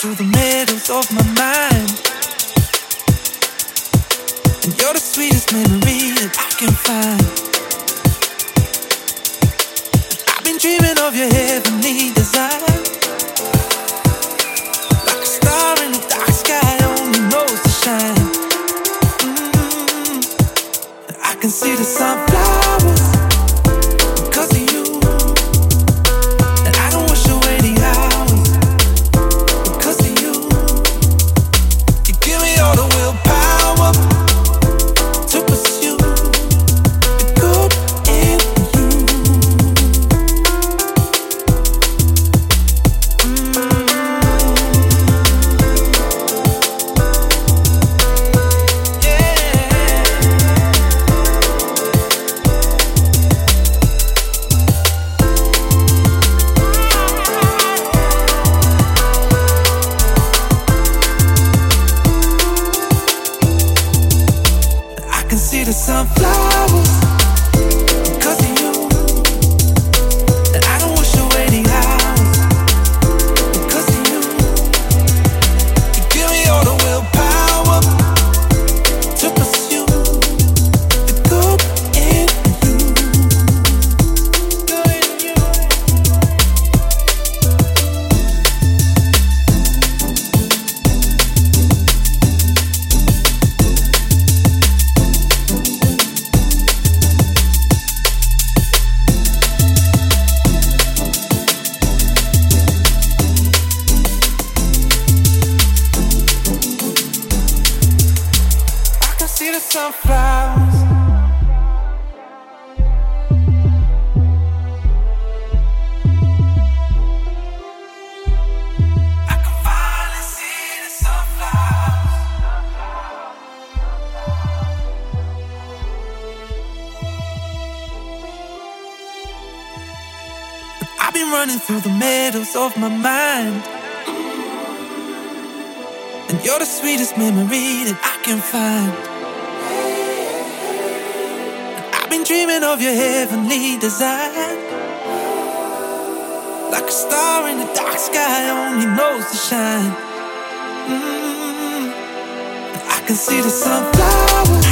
through the meadows of my mind. And you're the sweetest memory that I can find. I've been dreaming of your hair. I can finally see the sunflowers. I've been running through the meadows of my mind. And you're the sweetest memory that I can find been dreaming of your heavenly design. Like a star in the dark sky, only knows to shine. Mm-hmm. I can see the sunflower.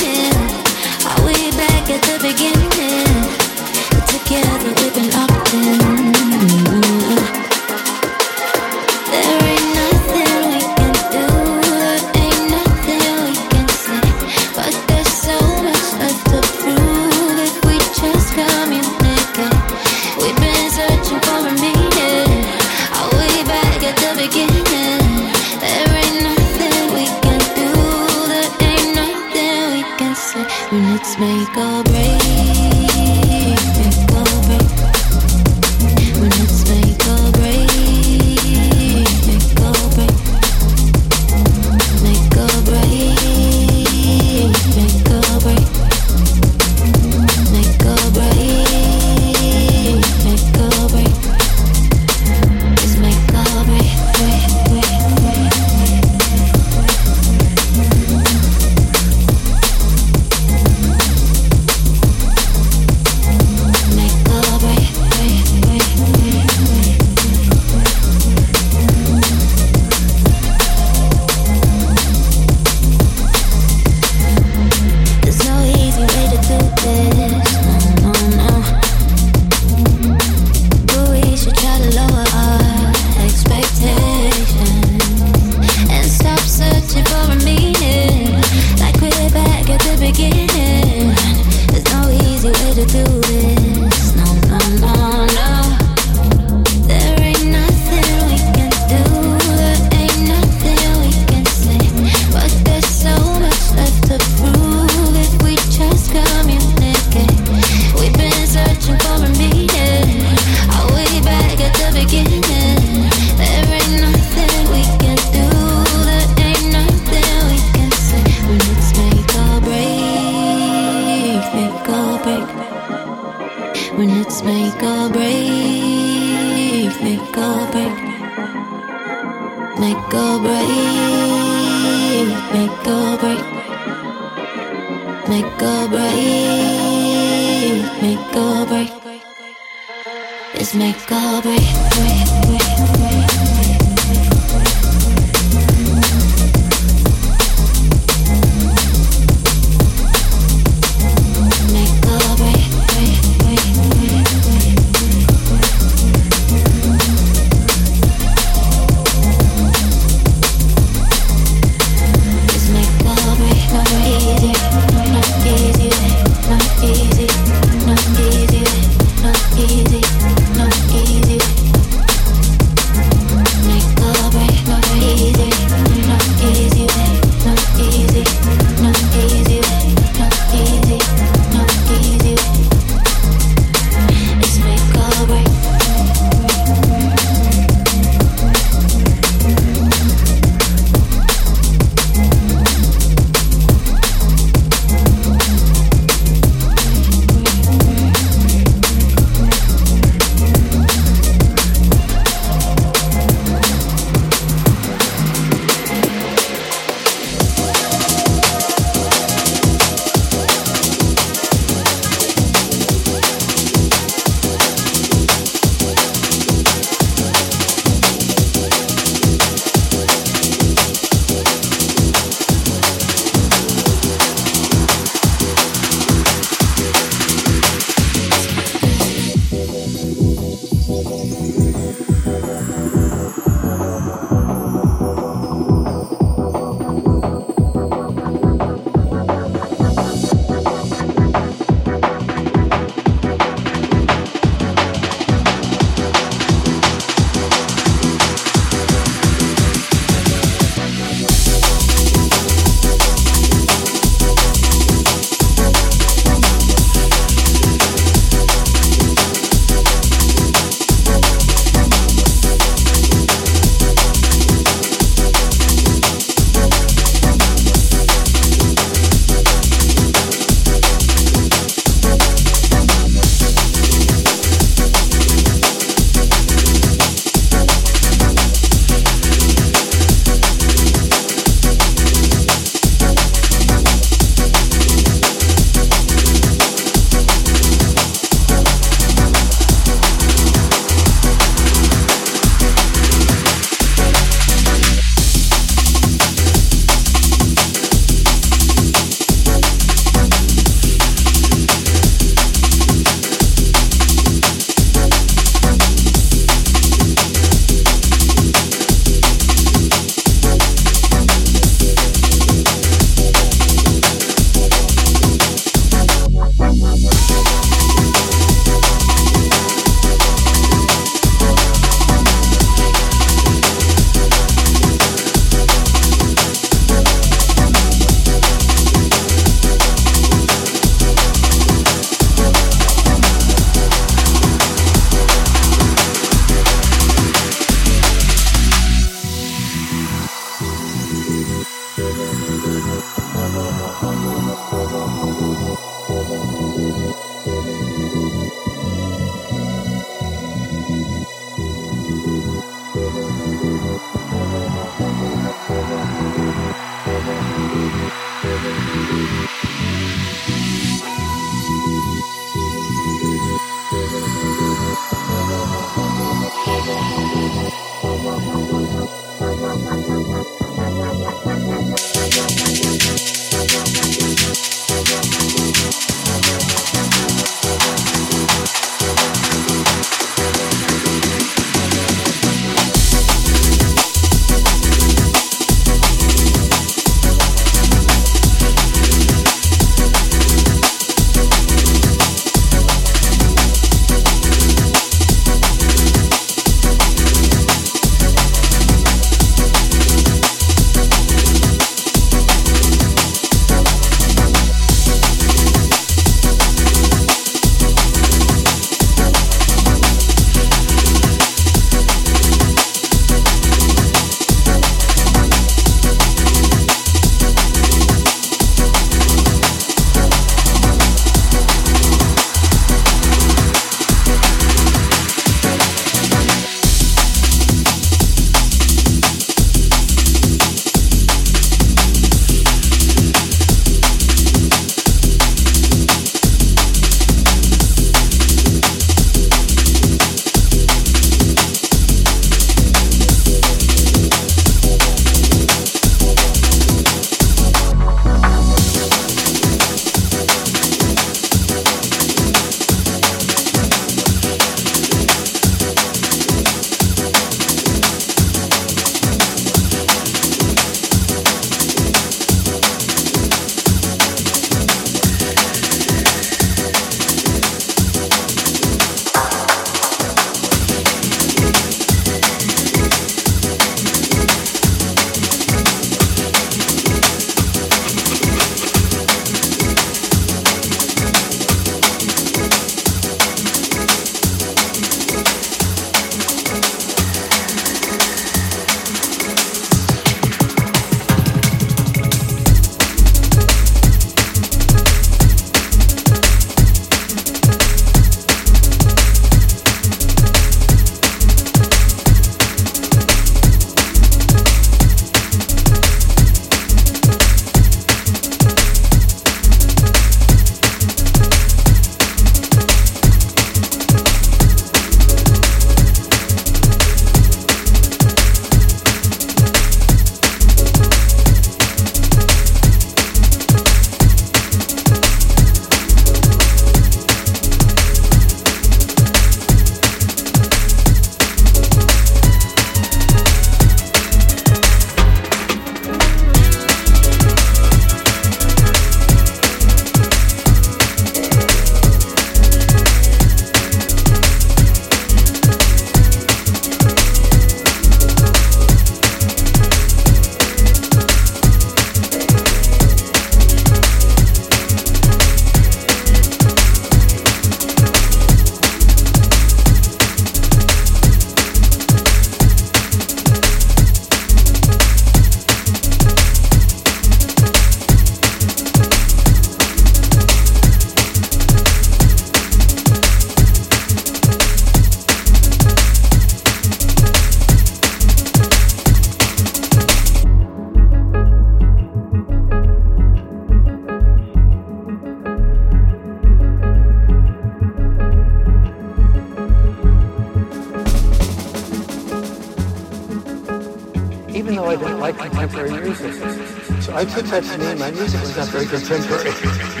Took that mean my music was not very contemporary.